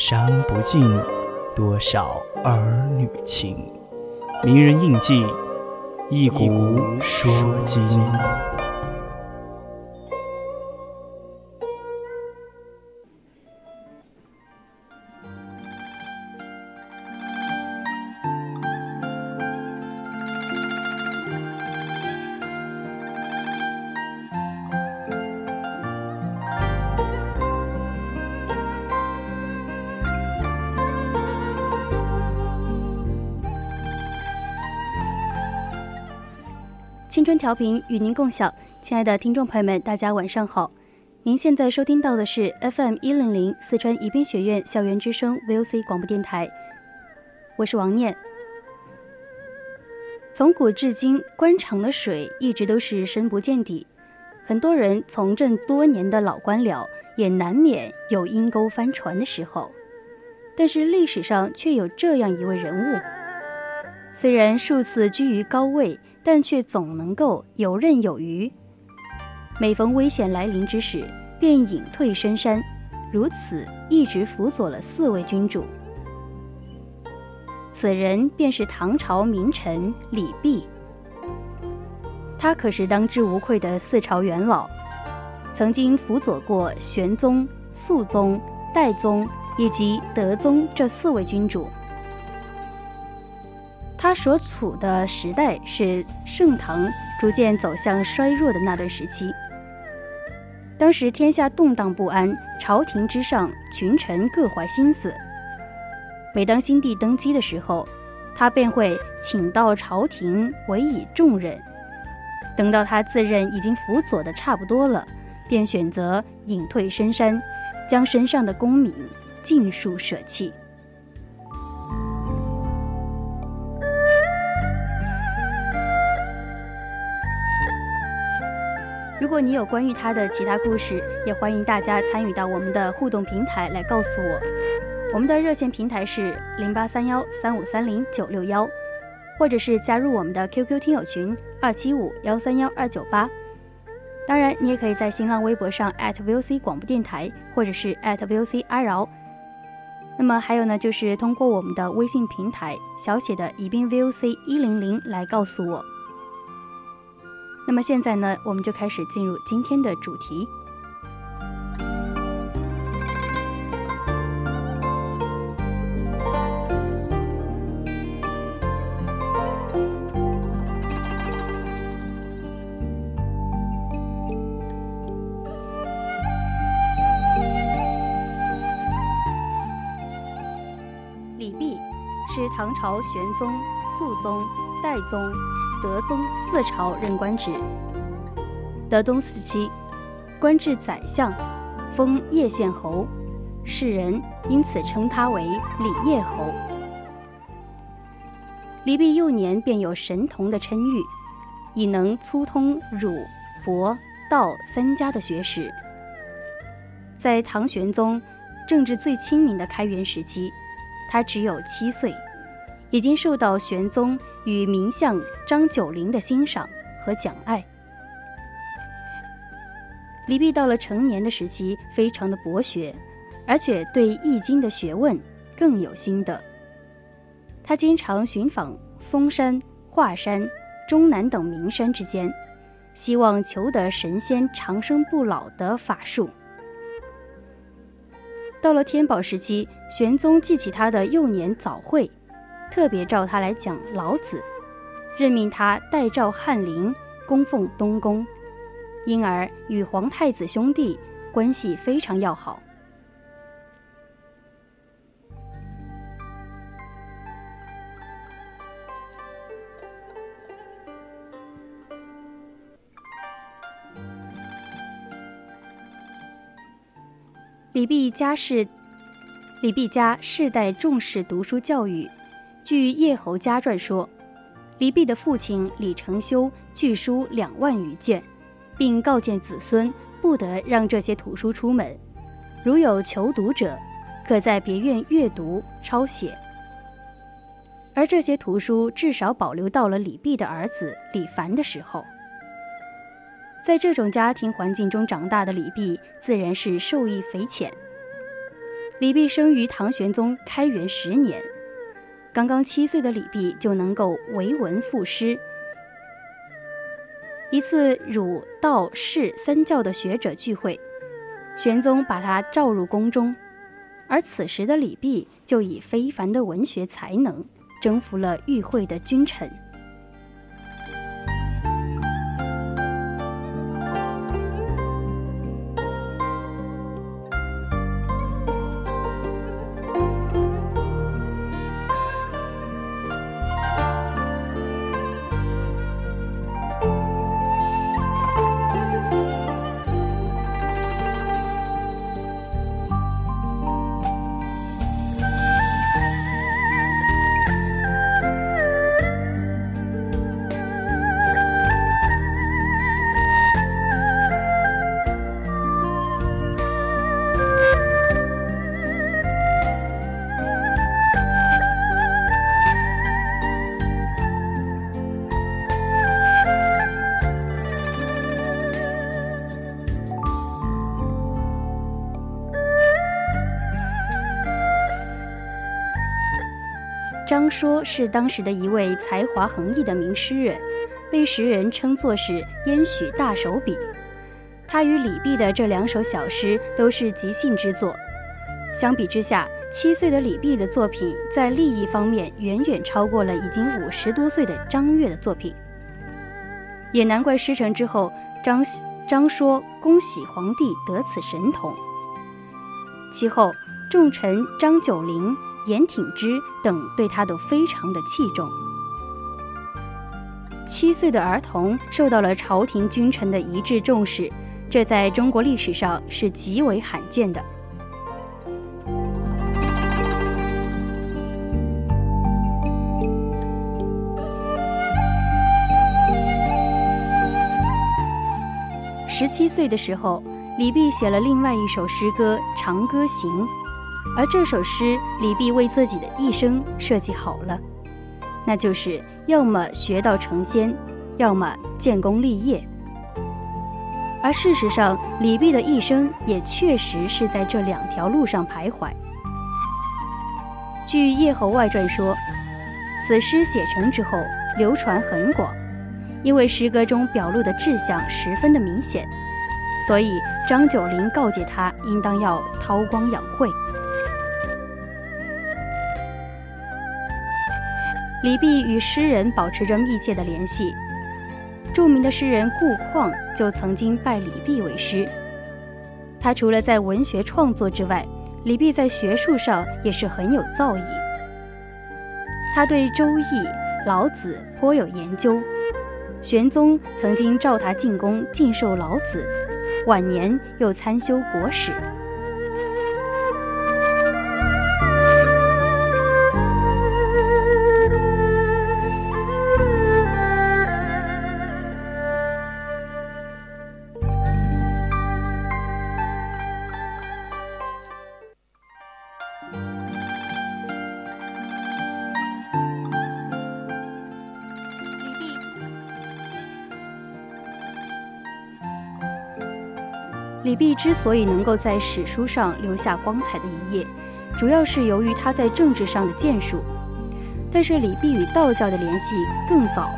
伤不尽多少儿女情。名人印记，一古说今。春调频与您共享，亲爱的听众朋友们，大家晚上好。您现在收听到的是 FM 一零零四川宜宾学院校园之声 VOC 广播电台，我是王念。从古至今，官场的水一直都是深不见底，很多人从政多年的老官僚也难免有阴沟翻船的时候。但是历史上却有这样一位人物，虽然数次居于高位。但却总能够游刃有余，每逢危险来临之时，便隐退深山，如此一直辅佐了四位君主。此人便是唐朝名臣李泌，他可是当之无愧的四朝元老，曾经辅佐过玄宗、肃宗、代宗以及德宗这四位君主。他所处的时代是盛唐逐渐走向衰弱的那段时期。当时天下动荡不安，朝廷之上群臣各怀心思。每当新帝登基的时候，他便会请到朝廷委以重任。等到他自认已经辅佐的差不多了，便选择隐退深山，将身上的功名尽数舍弃。如果你有关于他的其他故事，也欢迎大家参与到我们的互动平台来告诉我。我们的热线平台是零八三幺三五三零九六幺，或者是加入我们的 QQ 听友群二七五幺三幺二九八。当然，你也可以在新浪微博上 @VOC 广播电台，或者是 @VOC 阿饶。那么还有呢，就是通过我们的微信平台小写的宜宾 VOC 一零零来告诉我。那么现在呢，我们就开始进入今天的主题。李泌是唐朝玄宗、肃宗、代宗。德宗四朝任官职，德宗四期，官至宰相，封叶县侯，世人因此称他为李叶侯。李泌幼年便有神童的称誉，已能粗通儒、佛、道三家的学识。在唐玄宗政治最清明的开元时期，他只有七岁。已经受到玄宗与名相张九龄的欣赏和奖爱。李泌到了成年的时期，非常的博学，而且对《易经》的学问更有心得。他经常寻访嵩山、华山、终南等名山之间，希望求得神仙长生不老的法术。到了天宝时期，玄宗记起他的幼年早慧。特别召他来讲老子，任命他代召翰林，供奉东宫，因而与皇太子兄弟关系非常要好。李泌家世，李泌家世代重视读书教育。据《叶侯家传》说，李泌的父亲李承修据书两万余卷，并告诫子孙不得让这些图书出门，如有求读者，可在别院阅读抄写。而这些图书至少保留到了李泌的儿子李凡的时候。在这种家庭环境中长大的李泌，自然是受益匪浅。李泌生于唐玄宗开元十年，刚刚七岁的李泌就能够为文赋诗。一次儒道释三教的学者聚会，玄宗把他召入宫中，而此时的李泌就以非凡的文学才能征服了与会的君臣。张说是当时的一位才华横溢的名诗人，被时人称作是“燕许大手笔”。他与李泌的这两首小诗都是即兴之作。相比之下，七岁的李泌的作品在立意方面远远超过了已经五十多岁的张悦的作品。也难怪诗成之后，张张说恭喜皇帝得此神童。其后，重臣张九龄。严挺之等对他都非常的器重。七岁的儿童受到了朝廷君臣的一致重视，这在中国历史上是极为罕见的。十七岁的时候，李泌写了另外一首诗歌《长歌行》。而这首诗，李泌为自己的一生设计好了，那就是要么学道成仙，要么建功立业。而事实上，李泌的一生也确实是在这两条路上徘徊。据《叶侯外传》说，此诗写成之后流传很广，因为诗歌中表露的志向十分的明显，所以张九龄告诫他应当要韬光养晦。李泌与诗人保持着密切的联系，著名的诗人顾况就曾经拜李泌为师。他除了在文学创作之外，李泌在学术上也是很有造诣。他对《周易》《老子》颇有研究，玄宗曾经召他进宫进授《老子》，晚年又参修国史。李泌之所以能够在史书上留下光彩的一页，主要是由于他在政治上的建树。但是李泌与道教的联系更早，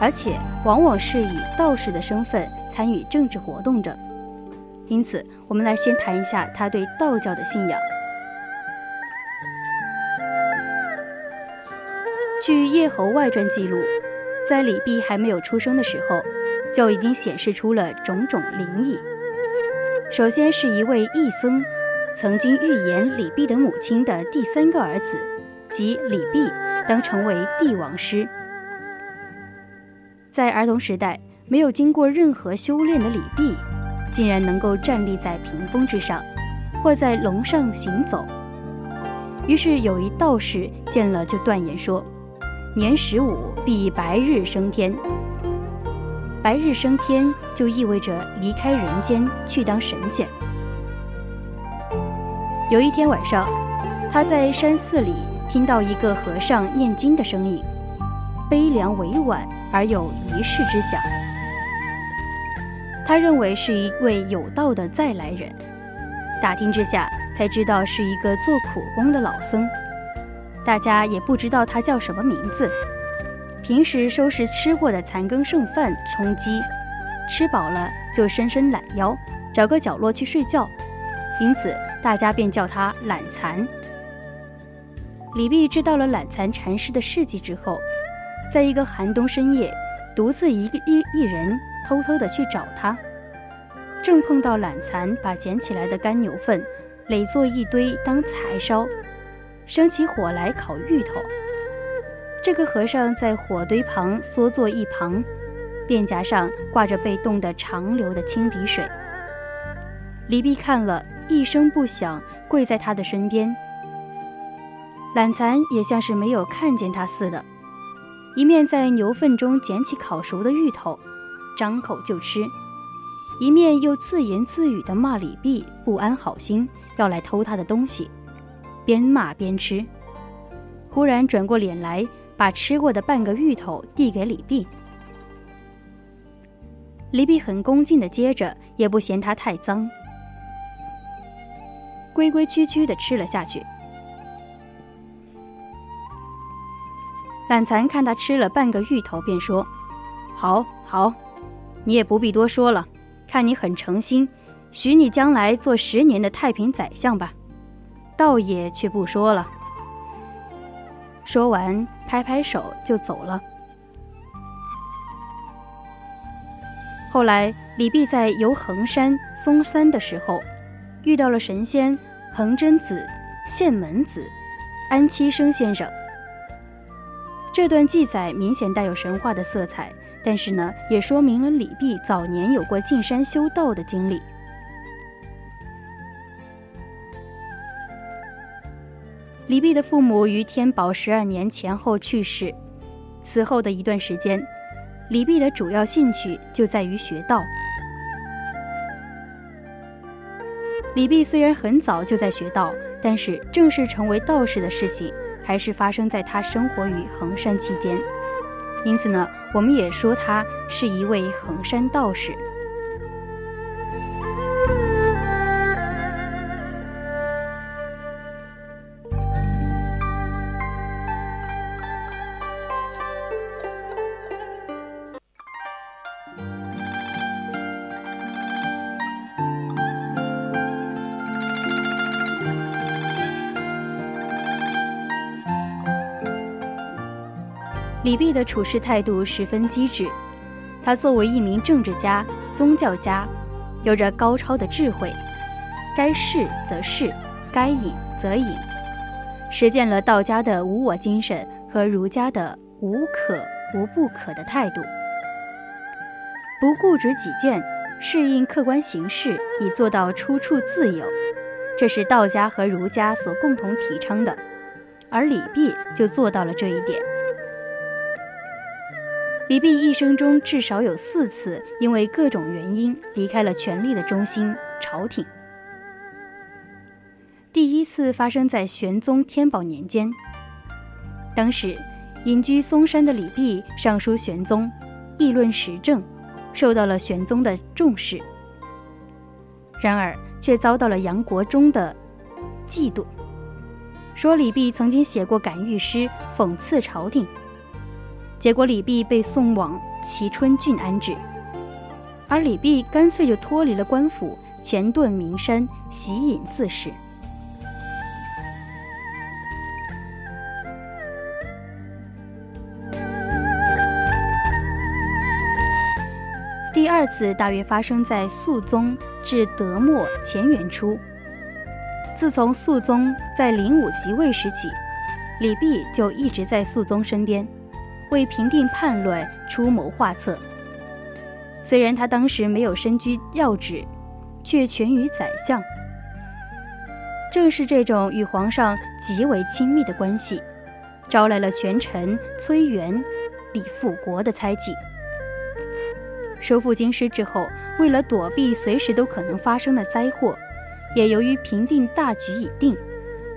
而且往往是以道士的身份参与政治活动的。因此，我们来先谈一下他对道教的信仰。据《叶侯外传》记录，在李泌还没有出生的时候，就已经显示出了种种灵异。首先是一位义僧，曾经预言李泌的母亲的第三个儿子，即李泌，当成为帝王师。在儿童时代，没有经过任何修炼的李泌，竟然能够站立在屏风之上，或在龙上行走。于是有一道士见了，就断言说。年十五必白日升天，白日升天就意味着离开人间去当神仙。有一天晚上，他在山寺里听到一个和尚念经的声音，悲凉委婉而有离世之想。他认为是一位有道的再来人，打听之下才知道是一个做苦工的老僧。大家也不知道他叫什么名字，平时收拾吃过的残羹剩饭充饥，吃饱了就伸伸懒腰，找个角落去睡觉，因此大家便叫他懒蚕。李泌知道了懒蚕禅师的事迹之后，在一个寒冬深夜，独自一个一一人偷偷的去找他，正碰到懒蚕把捡起来的干牛粪垒作一堆当柴烧。生起火来烤芋头。这个和尚在火堆旁缩坐一旁，面颊上挂着被冻得长流的清鼻水。李泌看了一声不响，跪在他的身边。懒蚕也像是没有看见他似的，一面在牛粪中捡起烤熟的芋头，张口就吃，一面又自言自语地骂李泌不安好心，要来偷他的东西。边骂边吃，忽然转过脸来，把吃过的半个芋头递给李泌。李泌很恭敬的接着，也不嫌它太脏，规规矩矩的吃了下去。懒蚕看他吃了半个芋头，便说：“好好，你也不必多说了，看你很诚心，许你将来做十年的太平宰相吧。”道爷却不说了。说完，拍拍手就走了。后来，李泌在游衡山嵩山的时候，遇到了神仙恒真子、宪门子、安七生先生。这段记载明显带有神话的色彩，但是呢，也说明了李泌早年有过进山修道的经历。李泌的父母于天宝十二年前后去世，此后的一段时间，李泌的主要兴趣就在于学道。李泌虽然很早就在学道，但是正式成为道士的事情，还是发生在他生活于衡山期间。因此呢，我们也说他是一位衡山道士。李泌的处事态度十分机智，他作为一名政治家、宗教家，有着高超的智慧，该事则事，该隐则隐，实践了道家的无我精神和儒家的无可无不可的态度，不固执己见，适应客观形势，以做到出处自由，这是道家和儒家所共同提倡的，而李泌就做到了这一点。李泌一生中至少有四次因为各种原因离开了权力的中心——朝廷。第一次发生在玄宗天宝年间，当时隐居嵩山的李泌上书玄宗，议论时政，受到了玄宗的重视。然而却遭到了杨国忠的嫉妒，说李泌曾经写过感遇诗讽刺朝廷。结果李泌被送往蕲春郡安置，而李泌干脆就脱离了官府，潜遁名山，习隐自适。第二次大约发生在肃宗至德末乾元初。自从肃宗在灵武即位时起，李泌就一直在肃宗身边。为平定叛乱出谋划策。虽然他当时没有身居要职，却权于宰相。正是这种与皇上极为亲密的关系，招来了权臣崔元、李复国的猜忌。收复京师之后，为了躲避随时都可能发生的灾祸，也由于平定大局已定，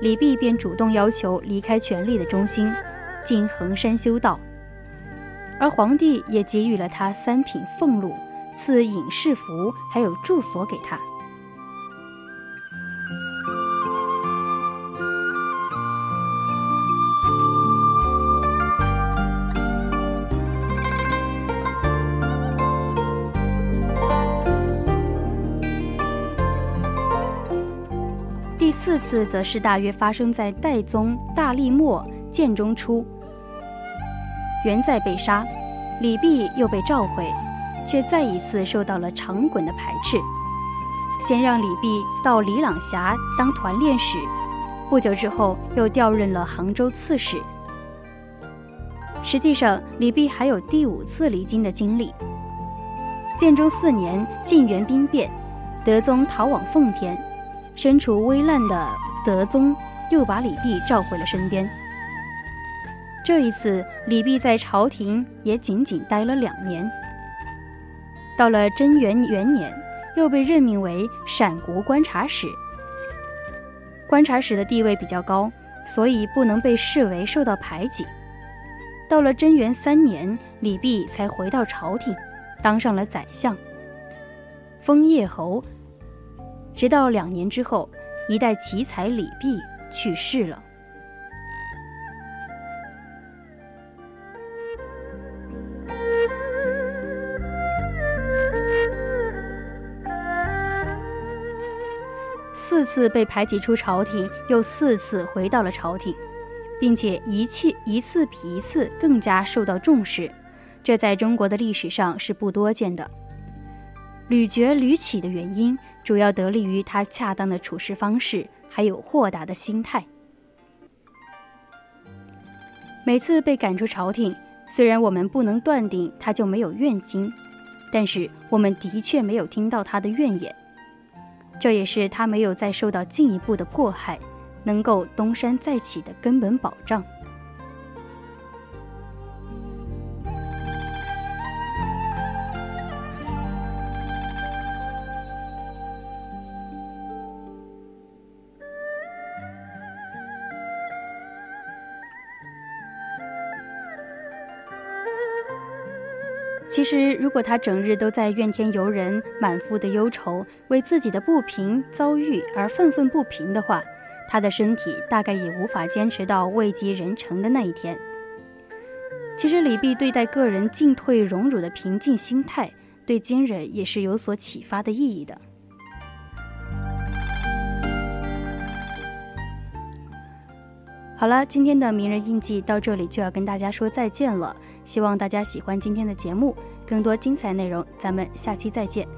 李泌便主动要求离开权力的中心，进衡山修道。而皇帝也给予了他三品俸禄，赐隐士服，还有住所给他。第四次则是大约发生在代宗大历末建中初，元在被杀，李泌又被召回，却再一次受到了长衮的排斥。先让李泌到李朗峡当团练使，不久之后又调任了杭州刺史。实际上，李泌还有第五次离京的经历。建中四年，晋元兵变，德宗逃往奉天。身处危难的德宗又把李泌召回了身边。这一次，李泌在朝廷也仅仅待了两年。到了贞元元年，又被任命为陕国观察使。观察使的地位比较高，所以不能被视为受到排挤。到了贞元三年，李泌才回到朝廷，当上了宰相，封叶侯。直到两年之后，一代奇才李泌去世了。次被排挤出朝廷，又四次回到了朝廷，并且一切一次比一次更加受到重视，这在中国的历史上是不多见的。屡崛屡起的原因。主要得力于他恰当的处事方式，还有豁达的心态。每次被赶出朝廷，虽然我们不能断定他就没有怨心，但是我们的确没有听到他的怨言。这也是他没有再受到进一步的迫害，能够东山再起的根本保障。如果他整日都在怨天尤人、满腹的忧愁，为自己的不平遭遇而愤愤不平的话，他的身体大概也无法坚持到位极人臣的那一天。其实，李泌对待个人进退荣辱的平静心态，对今人也是有所启发的意义的。好了，今天的名人印记到这里就要跟大家说再见了。希望大家喜欢今天的节目，更多精彩内容，咱们下期再见。